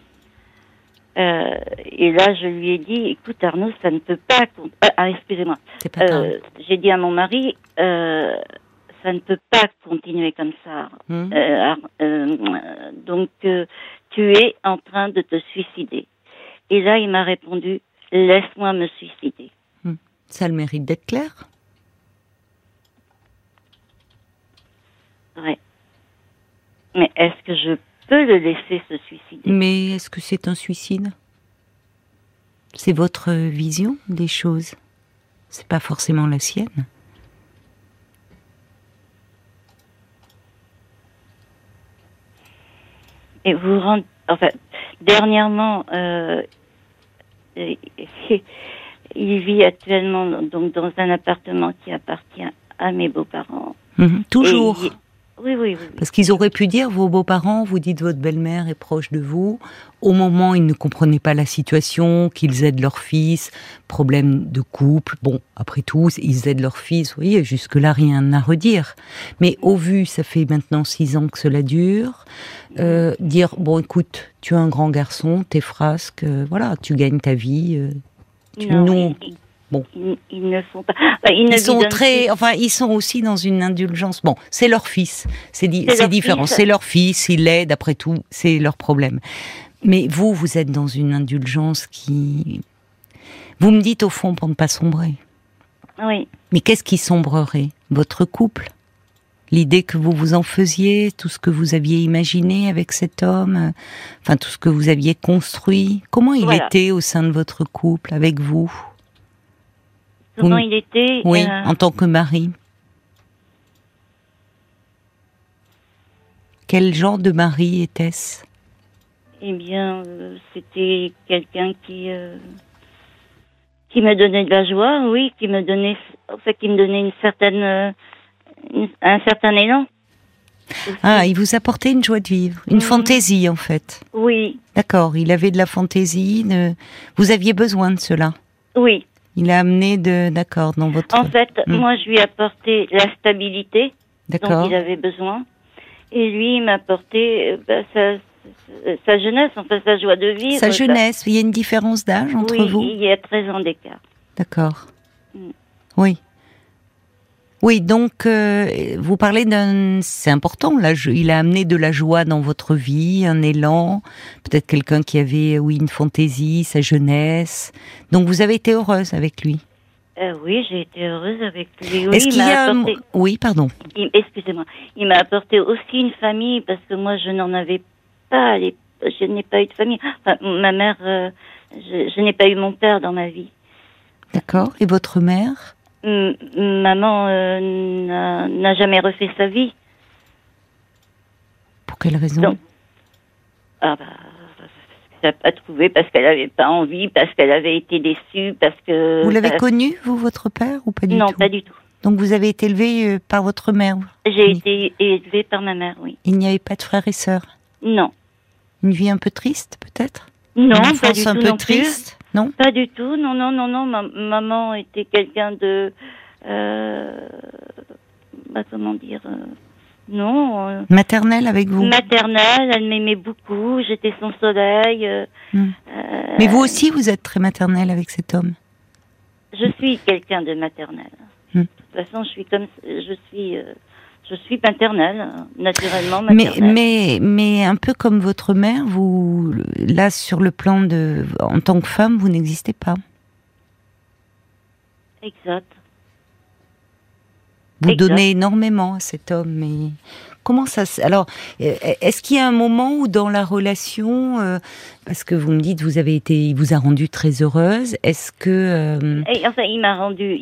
Speaker 2: Euh, et là, je lui ai dit, écoute Arnaud, ça ne peut pas. Ah, excusez-moi.
Speaker 1: C'est pas grave.
Speaker 2: Euh, J'ai dit à mon mari, euh, ça ne peut pas continuer comme ça.
Speaker 1: Hmm.
Speaker 2: Euh, euh, donc, euh, tu es en train de te suicider. Et là, il m'a répondu, laisse-moi me suicider.
Speaker 1: Ça a le mérite d'être clair?
Speaker 2: Ouais. Mais est-ce que je peux le laisser se suicider?
Speaker 1: Mais est-ce que c'est un suicide? C'est votre vision des choses? C'est pas forcément la sienne?
Speaker 2: Et vous rendez, enfin, dernièrement, euh, il vit actuellement donc dans un appartement qui appartient à mes beaux-parents.
Speaker 1: Mhm, Toujours.
Speaker 2: Et Oui, oui, oui.
Speaker 1: Parce qu'ils auraient pu dire, vos beaux-parents, vous dites votre belle-mère est proche de vous. Au moment, ils ne comprenaient pas la situation, qu'ils aident leur fils, problème de couple. Bon, après tout, ils aident leur fils. Vous voyez, jusque-là, rien à redire. Mais au vu, ça fait maintenant six ans que cela dure. euh, dire, bon, écoute, tu es un grand garçon, t'es frasque, euh, voilà, tu gagnes ta vie. euh, tu
Speaker 2: Non,
Speaker 1: nous- bon.
Speaker 2: ils, ils ne sont pas. enfin, ils
Speaker 1: sont très,
Speaker 2: plus-
Speaker 1: enfin, ils sont aussi dans une indulgence. Bon, c'est leur fils, c'est di- différent. C'est leur fils, ils l'aident. Après tout, c'est leur problème. Mais vous, vous êtes dans une indulgence qui, vous me dites au fond pour ne pas sombrer.
Speaker 2: Oui.
Speaker 1: Mais qu'est-ce qui sombrerait? Votre couple? L'idée que vous vous en faisiez, tout ce que vous aviez imaginé avec cet homme, euh, enfin tout ce que vous aviez construit. Comment il
Speaker 2: Voilà.
Speaker 1: était au sein de votre couple, avec vous?
Speaker 2: Comment il était
Speaker 1: Oui,
Speaker 2: euh,
Speaker 1: en tant que mari. Quel genre de mari était-ce?
Speaker 2: Eh bien, euh, c'était quelqu'un qui euh, qui me donnait de la joie, oui, qui me donnait, en fait, qui me donnait une certaine, une- un certain élan.
Speaker 1: Ah, il vous apportait une joie de vivre, une fantaisie en fait.
Speaker 2: Oui,
Speaker 1: D'accord, il avait de la fantaisie. de- Vous aviez besoin de cela?
Speaker 2: oui.
Speaker 1: Il a amené de, d'accord, dans votre.
Speaker 2: En fait,
Speaker 1: Mm.
Speaker 2: moi, je lui ai apporté la stabilité dont il avait besoin, et lui, il m'a apporté euh, bah, sa, jeunesse, enfin sa joie de vivre.
Speaker 1: Sa jeunesse, il y a une différence d'âge entre
Speaker 2: oui,
Speaker 1: vous
Speaker 2: il y a 13 ans d'écart.
Speaker 1: D'accord.
Speaker 2: Mm.
Speaker 1: Oui. Oui, donc euh, vous parlez d'un, c'est important. Là, je- il a amené de la joie dans votre vie, un élan, peut-être quelqu'un qui avait, oui, une fantaisie, sa jeunesse. Donc vous avez été heureuse avec lui.
Speaker 2: Euh, oui, j'ai été heureuse avec lui. Oui,
Speaker 1: Est-ce
Speaker 2: il
Speaker 1: qu'il y a, un- oui, pardon.
Speaker 2: il- excusez-moi, il m'a apporté aussi une famille parce que moi je n'en avais pas, à je n'ai pas eu de famille. Enfin, ma mère, euh, je, je n'ai pas eu mon père dans ma vie.
Speaker 1: D'accord. Et votre mère?
Speaker 2: Maman euh, n'a- jamais refait sa vie.
Speaker 1: Pour quelle raison?
Speaker 2: Donc, Ah bah, elle n'a pas trouvé parce qu'elle n'avait pas envie, parce qu'elle avait été déçue, parce que.
Speaker 1: Vous l'avez
Speaker 2: euh,
Speaker 1: connu, vous, votre père, ou pas du
Speaker 2: Non,
Speaker 1: tout?
Speaker 2: pas du tout.
Speaker 1: Donc vous avez été élevé euh, par votre mère.
Speaker 2: J'ai
Speaker 1: Oui.
Speaker 2: été élevée par ma mère, oui.
Speaker 1: Il n'y avait pas de frères et sœurs?
Speaker 2: Non.
Speaker 1: Une vie un peu triste, peut-être?
Speaker 2: Non,
Speaker 1: Une
Speaker 2: pas du
Speaker 1: un
Speaker 2: tout
Speaker 1: peu
Speaker 2: non plus.
Speaker 1: Non
Speaker 2: Pas du tout, non, non, non, non. Ma- maman était quelqu'un de. Euh, bah, comment dire euh, Non. euh,
Speaker 1: Maternelle avec vous
Speaker 2: maternelle, elle m'aimait beaucoup, j'étais son soleil.
Speaker 1: Hmm. Mais vous aussi, vous êtes très maternelle avec cet homme.
Speaker 2: Je suis quelqu'un de maternel.
Speaker 1: Hmm.
Speaker 2: De toute façon, je suis comme. Je suis. Je suis maternelle, hein, naturellement
Speaker 1: Mais,
Speaker 2: maternelle.
Speaker 1: mais, mais un peu comme votre mère, vous, là, sur le plan de, en tant que femme, vous n'existez pas.
Speaker 2: Exact.
Speaker 1: Vous
Speaker 2: Exact.
Speaker 1: donnez énormément à cet homme, mais comment ça se... Alors, euh, est-ce qu'il y a un moment où dans la relation, euh, parce que vous me dites, vous avez été, il vous a rendu très heureuse, est-ce que... euh,
Speaker 2: Et, enfin, il m'a rendu,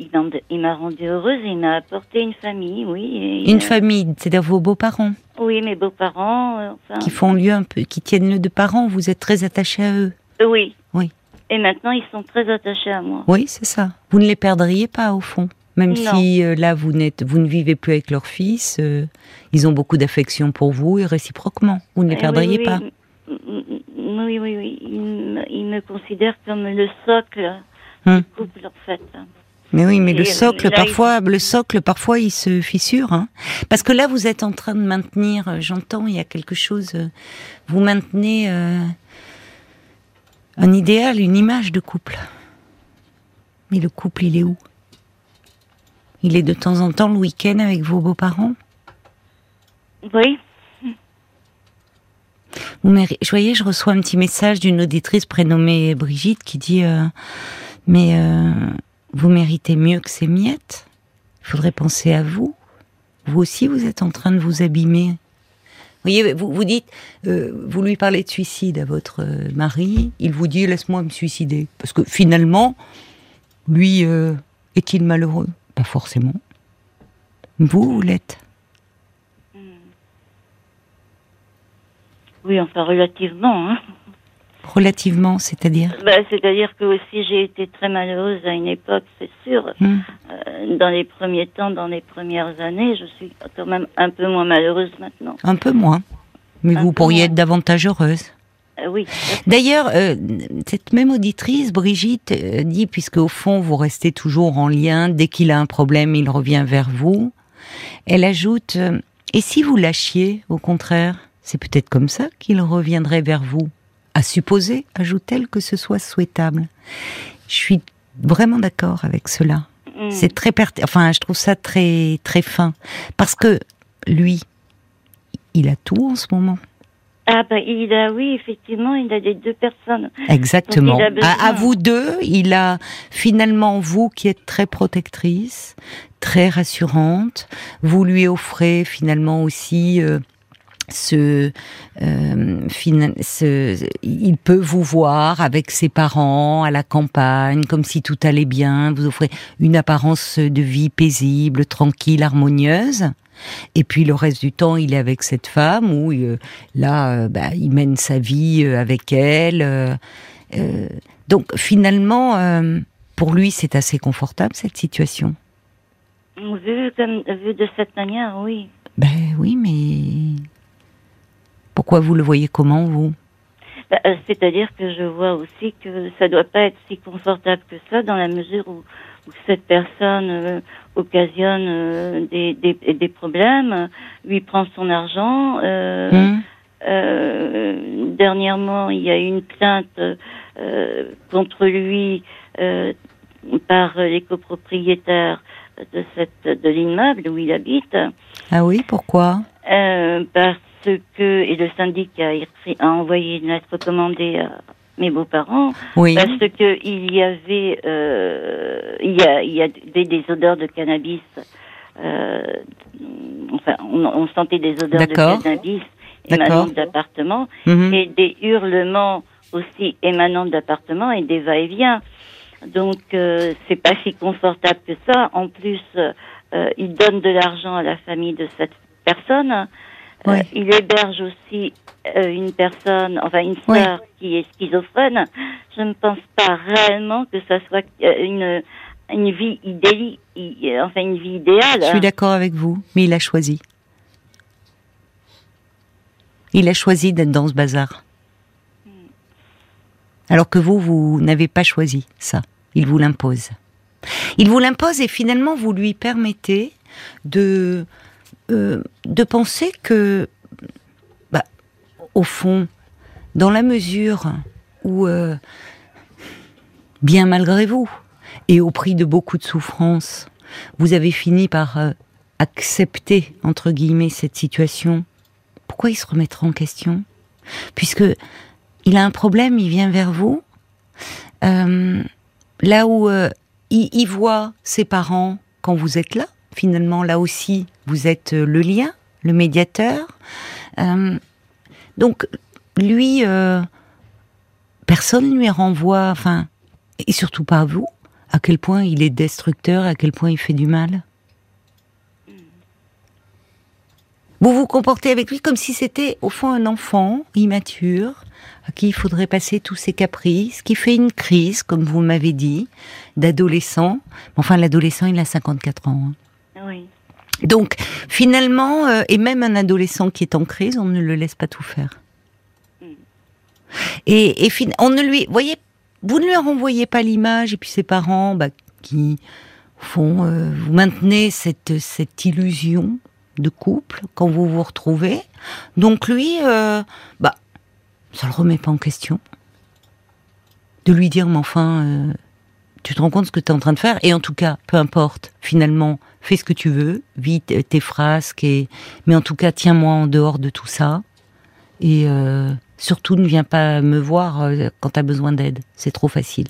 Speaker 2: il m'a- rendu heureuse. et Il m'a apporté une famille, oui.
Speaker 1: une famille, c'est-à-dire vos beaux-parents,
Speaker 2: Oui, mes beaux-parents. euh, enfin,
Speaker 1: qui font lieu un peu, qui tiennent lieu de parents, vous êtes très attaché à eux.
Speaker 2: oui.
Speaker 1: Oui.
Speaker 2: Et maintenant, ils sont très attachés à moi.
Speaker 1: Oui, c'est ça. Vous ne les perdriez pas au fond. Même
Speaker 2: Non.
Speaker 1: si euh, là vous n'êtes, vous ne vivez plus avec leur fils, euh, ils ont beaucoup d'affection pour vous et réciproquement. Vous ne les
Speaker 2: Eh
Speaker 1: perdriez
Speaker 2: oui,
Speaker 1: pas.
Speaker 2: oui, oui. Oui, oui, oui. Il me, il me considère comme le socle
Speaker 1: Hum.
Speaker 2: du couple, en fait.
Speaker 1: Mais oui, mais le
Speaker 2: Et,
Speaker 1: socle
Speaker 2: là, il-
Speaker 1: parfois, le socle parfois il se fissure. Hein. Parce que là vous êtes en train de maintenir, euh, j'entends, il y a quelque chose. euh, vous maintenez euh, un idéal, une image de couple. Mais le couple, il est où? Il est de temps en temps le week-end avec vos beaux-parents?
Speaker 2: Oui.
Speaker 1: Vous méri- je voyais, je reçois un petit message d'une auditrice prénommée Brigitte qui dit euh, Mais euh, vous méritez mieux que ces miettes. Il faudrait penser à vous. Vous aussi, vous êtes en train de vous abîmer. Vous voyez, vous, vous dites, euh, vous lui parlez de suicide à votre mari, il vous dit Laisse-moi me suicider. Parce que finalement, lui, est-il malheureux? Pas forcément. Vous, l'êtes.
Speaker 2: Oui, enfin, relativement. Hein.
Speaker 1: Relativement, c'est-à-dire
Speaker 2: Bah, C'est-à-dire que aussi j'ai été très malheureuse à une époque, c'est sûr.
Speaker 1: Hmm.
Speaker 2: Euh, dans les premiers temps, dans les premières années, je suis quand même un peu moins malheureuse maintenant.
Speaker 1: Un peu moins. Mais
Speaker 2: Un
Speaker 1: vous pourriez
Speaker 2: moins.
Speaker 1: être davantage heureuse.
Speaker 2: Euh, oui.
Speaker 1: D'ailleurs, euh, cette même auditrice, Brigitte, euh, dit, puisque au fond, vous restez toujours en lien, dès qu'il a un problème, il revient vers vous. Elle ajoute, et si vous lâchiez, au contraire, c'est peut-être comme ça qu'il reviendrait vers vous. À supposer, ajoute-t-elle, que ce soit souhaitable. Je suis vraiment d'accord avec cela.
Speaker 2: Mm.
Speaker 1: C'est très perti- enfin, je trouve ça très très fin parce que lui, il a tout en ce moment.
Speaker 2: Ah bah il a, oui, effectivement, il a les deux personnes.
Speaker 1: Exactement. À, à vous deux, il a finalement vous qui êtes très protectrice, très rassurante. Vous lui offrez finalement aussi euh, ce, euh, ce- il peut vous voir avec ses parents à la campagne, comme si tout allait bien. Vous offrez une apparence de vie paisible, tranquille, harmonieuse. Et puis le reste du temps, il est avec cette femme où euh, là, euh, bah, il mène sa vie euh, avec elle. donc finalement, pour lui, c'est assez confortable cette situation.
Speaker 2: Vu, comme, vu de cette manière, oui.
Speaker 1: Ben oui, mais pourquoi vous le voyez comment vous?
Speaker 2: Bah, C'est-à-dire que je vois aussi que ça doit pas être si confortable que ça, dans la mesure où, où cette personne euh, occasionne euh, des, des, des problèmes, lui prend son argent. euh,
Speaker 1: Hum
Speaker 2: Euh, dernièrement, il y a eu une plainte euh, contre lui euh, par les copropriétaires de cette de l'immeuble où il habite,
Speaker 1: Ah oui, pourquoi?
Speaker 2: Euh, parce que et le syndic a, a envoyé une lettre recommandée à mes beaux-parents
Speaker 1: Oui.
Speaker 2: parce que il y avait euh, il y a il y a des, odeurs de cannabis. euh, enfin, on, on sentait des odeurs de cannabis émanant d'appartements
Speaker 1: Mhm.
Speaker 2: et des hurlements aussi émanant d'appartements et des va-et-vient. Donc euh, c'est pas si confortable que ça. En plus, euh, euh, il donne de l'argent à la famille de cette personne. Euh, il héberge aussi euh, une personne, enfin une
Speaker 1: Ouais.
Speaker 2: sœur qui est schizophrène. Je ne pense pas réellement que ça soit euh, une une vie idéale, enfin une vie idéale.
Speaker 1: Je suis d'accord avec vous, mais il a choisi. Il a choisi d'être dans ce bazar. Alors que vous, vous n'avez pas choisi ça. Il vous l'impose. Il vous l'impose et finalement vous lui permettez de euh, de penser que, bah, au fond, dans la mesure où, euh, bien malgré vous, et au prix de beaucoup de souffrances, vous avez fini par euh, accepter, entre guillemets, cette situation, pourquoi il se remettra en question? Puisque il a un problème, il vient vers vous, là où il, il voit ses parents quand vous êtes là, finalement, là aussi, vous êtes euh, le lien, le médiateur. Euh, donc, lui, euh, personne ne lui renvoie, enfin, et surtout pas vous, à quel point il est destructeur, à quel point il fait du mal? Vous vous comportez avec lui comme si c'était au fond un enfant immature à qui il faudrait passer tous ses caprices, qui fait une crise, comme vous m'avez dit, d'adolescent. Enfin, l'adolescent, il a 54 ans.
Speaker 2: hein. Oui.
Speaker 1: Donc, finalement, euh, et même un adolescent qui est en crise, on ne le laisse pas tout faire.
Speaker 2: Mm.
Speaker 1: Et, on ne lui, voyez, vous ne lui renvoyez pas l'image, et puis ses parents, bah, qui font, euh, vous maintenez cette cette illusion de couple quand vous vous retrouvez. Donc lui, euh, bah, ça le remet pas en question. De lui dire, mais enfin, euh, tu te rends compte ce que tu es en train de faire, et en tout cas, peu importe, finalement, fais ce que tu veux, vis tes frasques, mais en tout cas, tiens-moi en dehors de tout ça, et euh, surtout ne viens pas me voir euh, quand tu as besoin d'aide, c'est trop facile.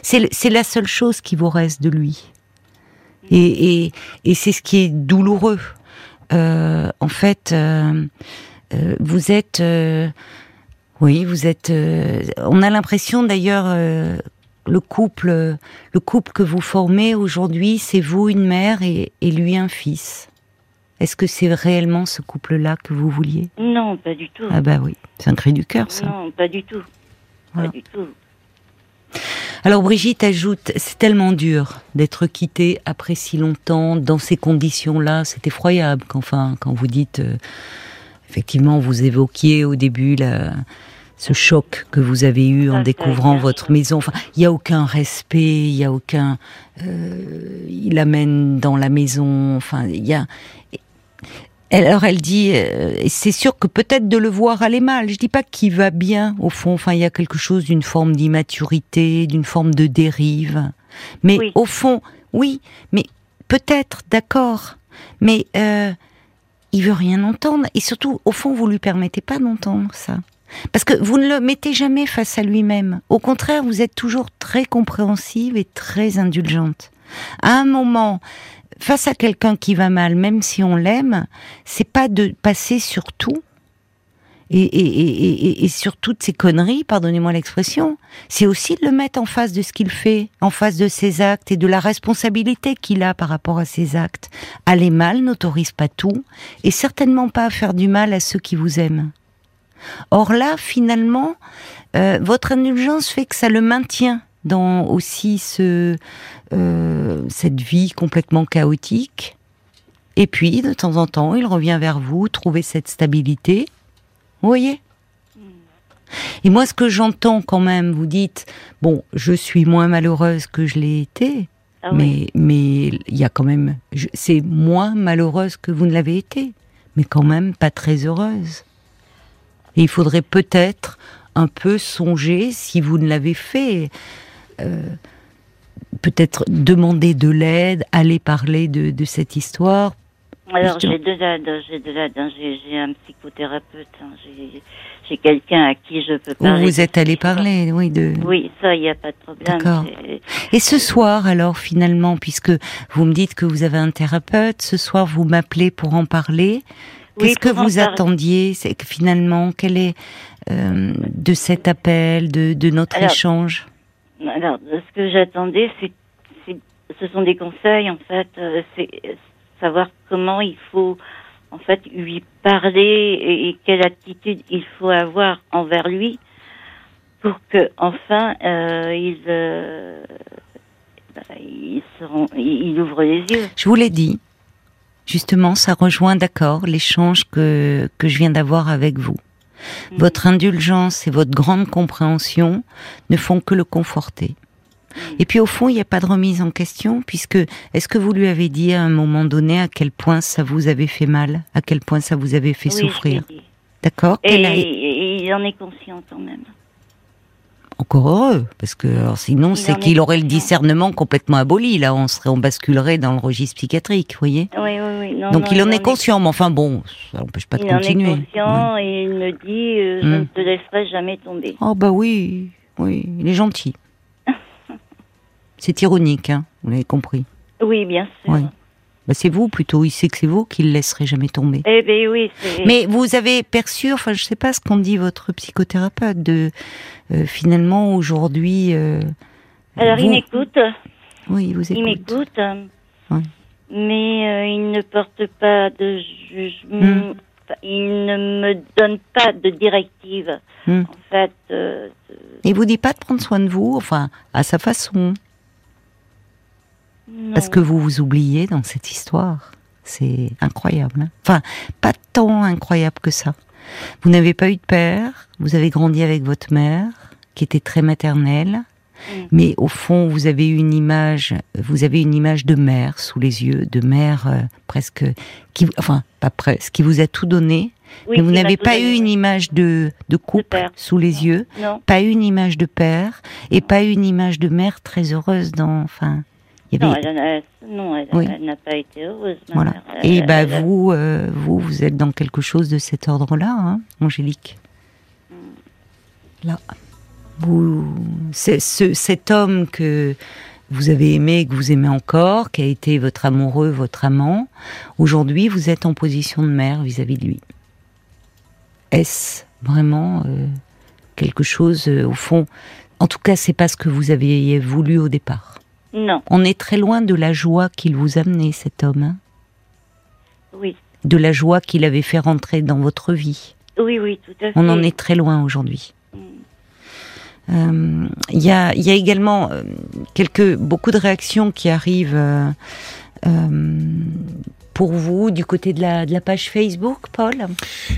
Speaker 1: C'est la seule chose qui vous reste de lui. Et, et, c'est ce qui est douloureux. Euh, en fait, vous êtes... oui, vous êtes. on a l'impression d'ailleurs le couple, le couple que vous formez aujourd'hui, c'est vous une mère et, et lui un fils. Est-ce que c'est réellement ce couple-là que vous vouliez?
Speaker 2: Non, pas du tout.
Speaker 1: Ah bah oui, c'est un cri du cœur ça.
Speaker 2: Non, pas du tout.
Speaker 1: Voilà.
Speaker 2: Pas du tout.
Speaker 1: Alors Brigitte ajoute, c'est tellement dur d'être quittée après si longtemps dans ces conditions-là. C'est effroyable. Qu'enfin, quand vous dites, euh, effectivement, vous évoquiez au début la- ce choc que vous avez eu en
Speaker 2: ça,
Speaker 1: découvrant votre maison. Enfin, il y a aucun respect, il y a aucun. euh, il amène dans la maison. Enfin, il y a. Alors elle dit, euh, c'est sûr que peut-être de le voir aller mal. Je dis pas qu'il va bien au fond. Enfin, il y a quelque chose d'une forme d'immaturité, d'une forme de dérive. Mais
Speaker 2: Oui.
Speaker 1: au fond, oui, mais peut-être, d'accord. Mais euh, il veut rien entendre. Et surtout, au fond, vous lui permettez pas d'entendre ça. Parce que vous ne le mettez jamais face à lui-même. Au contraire, vous êtes toujours très compréhensive et très indulgente. À un moment, face à quelqu'un qui va mal, même si on l'aime, c'est pas de passer sur tout et, et, sur toutes ces conneries, pardonnez-moi l'expression, c'est aussi de le mettre en face de ce qu'il fait, en face de ses actes et de la responsabilité qu'il a par rapport à ses actes. Aller mal n'autorise pas tout et certainement pas à faire du mal à ceux qui vous aiment. Or là, finalement, euh, votre indulgence fait que ça le maintient dans aussi ce, euh, cette vie complètement chaotique. Et puis, de temps en temps, il revient vers vous, trouver cette stabilité. Vous voyez? Et moi, ce que j'entends quand même, vous dites, bon, je suis moins malheureuse que je l'ai été,
Speaker 2: Ah oui.
Speaker 1: mais mais il y a quand même, c'est moins malheureuse que vous ne l'avez été, mais quand même pas très heureuse. Et il faudrait peut-être un peu songer, si vous ne l'avez fait, euh, peut-être demander de l'aide, aller parler de, de cette histoire.
Speaker 2: Alors j'ai deux aides, j'ai deux. J'ai un psychothérapeute, hein. j'ai quelqu'un à qui je peux
Speaker 1: Où
Speaker 2: parler.
Speaker 1: vous êtes allé parler, oui, de.
Speaker 2: Oui, ça, il n'y a pas de problème.
Speaker 1: D'accord. Et ce soir, alors, finalement, puisque vous me dites que vous avez un thérapeute, ce soir, vous m'appelez pour en parler.
Speaker 2: Oui,
Speaker 1: Qu'est-ce que vous attendiez C'est que finalement, quel est euh, de cet appel, de, de notre
Speaker 2: Alors,
Speaker 1: échange?
Speaker 2: Alors, ce que j'attendais, c'est, ce sont des conseils, en fait. euh, c'est savoir comment il faut, en fait, lui parler et, et quelle attitude il faut avoir envers lui pour que, enfin, euh, il, euh, bah, il, se rend- il, il ouvre les yeux.
Speaker 1: Je vous l'ai dit. Justement, ça rejoint, d'accord, l'échange que, que je viens d'avoir avec vous.
Speaker 2: Mm.
Speaker 1: Votre indulgence et votre grande compréhension ne font que le conforter.
Speaker 2: Mm.
Speaker 1: Et puis au fond, il n'y a pas de remise en question, puisque est-ce que vous lui avez dit à un moment donné à quel point ça vous avait fait mal, à quel point ça vous avait fait
Speaker 2: Oui,
Speaker 1: souffrir. D'accord
Speaker 2: Et,
Speaker 1: a-
Speaker 2: et il en est conscient quand même.
Speaker 1: Encore heureux, parce que sinon c'est qu'il aurait le discernement complètement aboli. Là, on serait, on basculerait dans le registre psychiatrique, vous voyez.
Speaker 2: Oui, oui, oui. Non,
Speaker 1: Donc
Speaker 2: non,
Speaker 1: il en est conscient, mais enfin bon, ça n'empêche pas de
Speaker 2: Il en est
Speaker 1: continuer.
Speaker 2: conscient et il me dit euh, je
Speaker 1: Mm.
Speaker 2: ne te laisserai jamais tomber.
Speaker 1: Oh bah oui, oui, il est gentil. C'est ironique, hein, vous l'avez compris.
Speaker 2: Oui, bien sûr.
Speaker 1: Oui. Bah, c'est vous plutôt. Il sait que c'est vous qui le laisserez jamais tomber.
Speaker 2: Eh ben oui.
Speaker 1: Mais vous avez perçu, enfin, je sais pas ce qu'on dit votre psychothérapeute de euh, finalement aujourd'hui. Euh,
Speaker 2: Alors il m'écoute.
Speaker 1: Oui, il vous écoute.
Speaker 2: Il m'écoute. Mais euh, il ne porte pas de jugement. Hmm. Il ne me donne pas de directive. Hmm. En fait.
Speaker 1: Il vous dit pas de prendre soin de vous, enfin, à sa façon. Parce que vous vous oubliez dans cette histoire? C'est incroyable. Hein? enfin, pas tant incroyable que ça. Vous n'avez pas eu de père, vous avez grandi avec votre mère, qui était très maternelle, mm. mais au fond, vous avez eu une image, vous avez une image de mère sous les yeux, de mère euh, presque, qui, enfin, pas presque, qui vous a tout donné, mais vous n'avez pas eu une image de, de couple sous les yeux, pas une image de père, et pas une image de mère très heureuse dans, enfin,
Speaker 2: non, elle n'a pas été heureuse.
Speaker 1: Voilà. Et bah, vous, euh, vous, vous êtes dans quelque chose de cet ordre-là, hein, Angélique. Hmm. Là. Vous, c'est ce, cet homme que vous avez aimé, que vous aimez encore, qui a été votre amoureux, votre amant, aujourd'hui, vous êtes en position de mère vis-à-vis de lui. Est-ce vraiment euh, quelque chose, euh, au fond? En tout cas, c'est pas ce que vous aviez voulu au départ.
Speaker 2: Non.
Speaker 1: On est très loin de la joie qu'il vous amenait, cet homme. Hein?
Speaker 2: Oui.
Speaker 1: De la joie qu'il avait fait rentrer dans votre vie.
Speaker 2: Oui, oui, tout à fait.
Speaker 1: On en est très loin aujourd'hui. Mm. Euh, il y, a, également euh, quelques, beaucoup de réactions qui arrivent euh, pour vous du côté de la, de la page Facebook, Paul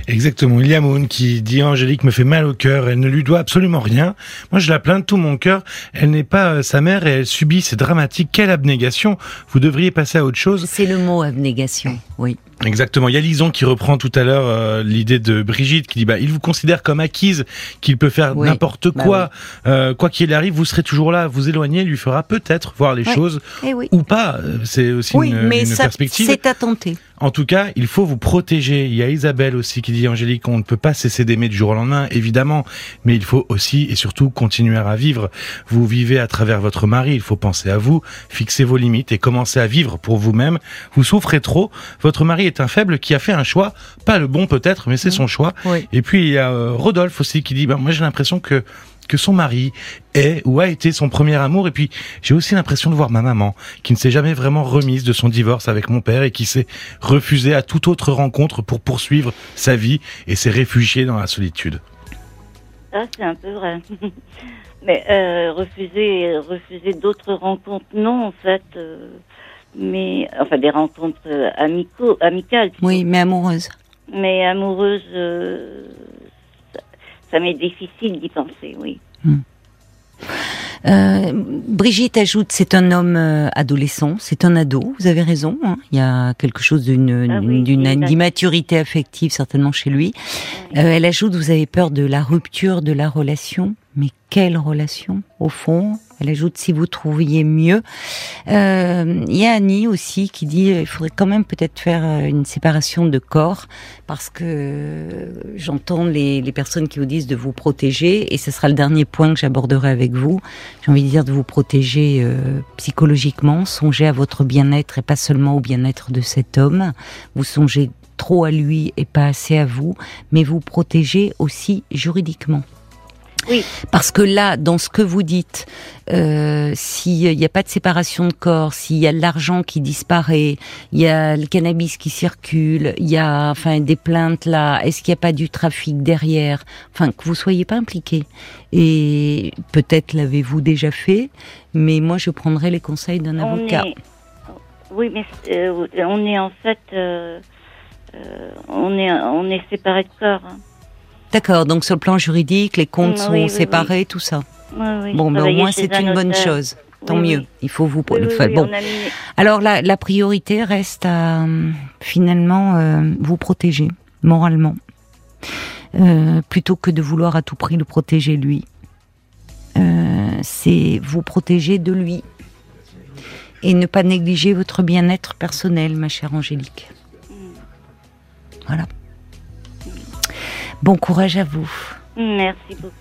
Speaker 3: Exactement. Il y a Moon qui dit Angélique me fait mal au cœur, elle ne lui doit absolument rien. Moi, je la plains de tout mon cœur. Elle n'est pas euh, sa mère et elle subit, c'est dramatique. Quelle abnégation Vous devriez passer à autre chose.
Speaker 1: C'est le mot abnégation, oui.
Speaker 3: Exactement. Il y a Lison qui reprend tout à l'heure euh, l'idée de Brigitte qui dit bah il vous considère comme acquise, qu'il peut faire n'importe bah quoi, euh, quoi qu'il arrive, vous serez toujours là. Vous éloigner lui fera peut-être voir les choses
Speaker 1: eh
Speaker 3: ou pas. C'est aussi une,
Speaker 1: mais
Speaker 3: une perspective.
Speaker 1: C'est à tenter.
Speaker 3: En tout cas, il faut vous protéger. Il y a Isabelle aussi qui dit Angélique, on ne peut pas cesser d'aimer du jour au lendemain, évidemment, mais il faut aussi et surtout continuer à vivre. Vous vivez à travers votre mari, il faut penser à vous, fixer vos limites et commencer à vivre pour vous-même. Vous souffrez trop, votre mari est un faible qui a fait un choix, pas le bon peut-être, mais c'est son choix. Et puis il y a euh, Rodolphe aussi qui dit ben, moi j'ai l'impression que que son mari est ou a été son premier amour. Et puis, j'ai aussi l'impression de voir ma maman, qui ne s'est jamais vraiment remise de son divorce avec mon père et qui s'est refusée à toute autre rencontre pour poursuivre sa vie et s'est réfugiée dans la solitude.
Speaker 2: Ça, c'est un peu vrai. Mais euh, refuser, refuser d'autres rencontres, non, en fait. Euh, mais enfin, des rencontres euh, amicaux, amicales.
Speaker 1: Oui, mais amoureuses.
Speaker 2: Mais amoureuses, ça m'est difficile d'y penser, oui. Hmm.
Speaker 1: Euh, Brigitte ajoute, c'est un homme euh, adolescent, c'est un ado, vous avez raison, hein. il y a quelque chose d'une ah immaturité affective certainement chez lui. Euh, elle ajoute, vous avez peur de la rupture de la relation, mais quelle relation au fond? Elle ajoute si vous trouviez mieux. Euh, il y a Annie aussi qui dit euh, il faudrait quand même peut-être faire euh, une séparation de corps parce que j'entends les, les, personnes qui vous disent de vous protéger et ce sera le dernier point que j'aborderai avec vous. J'ai envie de dire de vous protéger psychologiquement, songez à votre bien-être et pas seulement au bien-être de cet homme. Vous songez trop à lui et pas assez à vous, mais vous protégez aussi juridiquement.
Speaker 2: Oui.
Speaker 1: Parce que là, dans ce que vous dites, euh, s'il n'y a pas de séparation de corps, s'il y a de l'argent qui disparaît, il y a le cannabis qui circule, il y a enfin des plaintes là, est-ce qu'il n'y a pas du trafic derrière? Enfin, que vous soyez pas impliqué. Et peut-être l'avez-vous déjà fait, mais moi je prendrai les conseils d'un avocat.
Speaker 2: Oui, mais euh, on est en fait, euh, euh, on est on est séparés de corps. Hein.
Speaker 1: D'accord, donc sur le plan juridique, les comptes sont séparés, tout ça.
Speaker 2: bon,
Speaker 1: ben, au moins c'est une bonne chose. Tant mieux. Il faut vous. bon. Alors la, la, priorité reste à finalement euh, vous protéger moralement, euh, plutôt que de vouloir à tout prix le protéger lui. Euh, c'est vous protéger de lui et ne pas négliger votre bien-être personnel, ma chère Angélique. Mm. Voilà. Bon courage à vous.
Speaker 2: Merci beaucoup.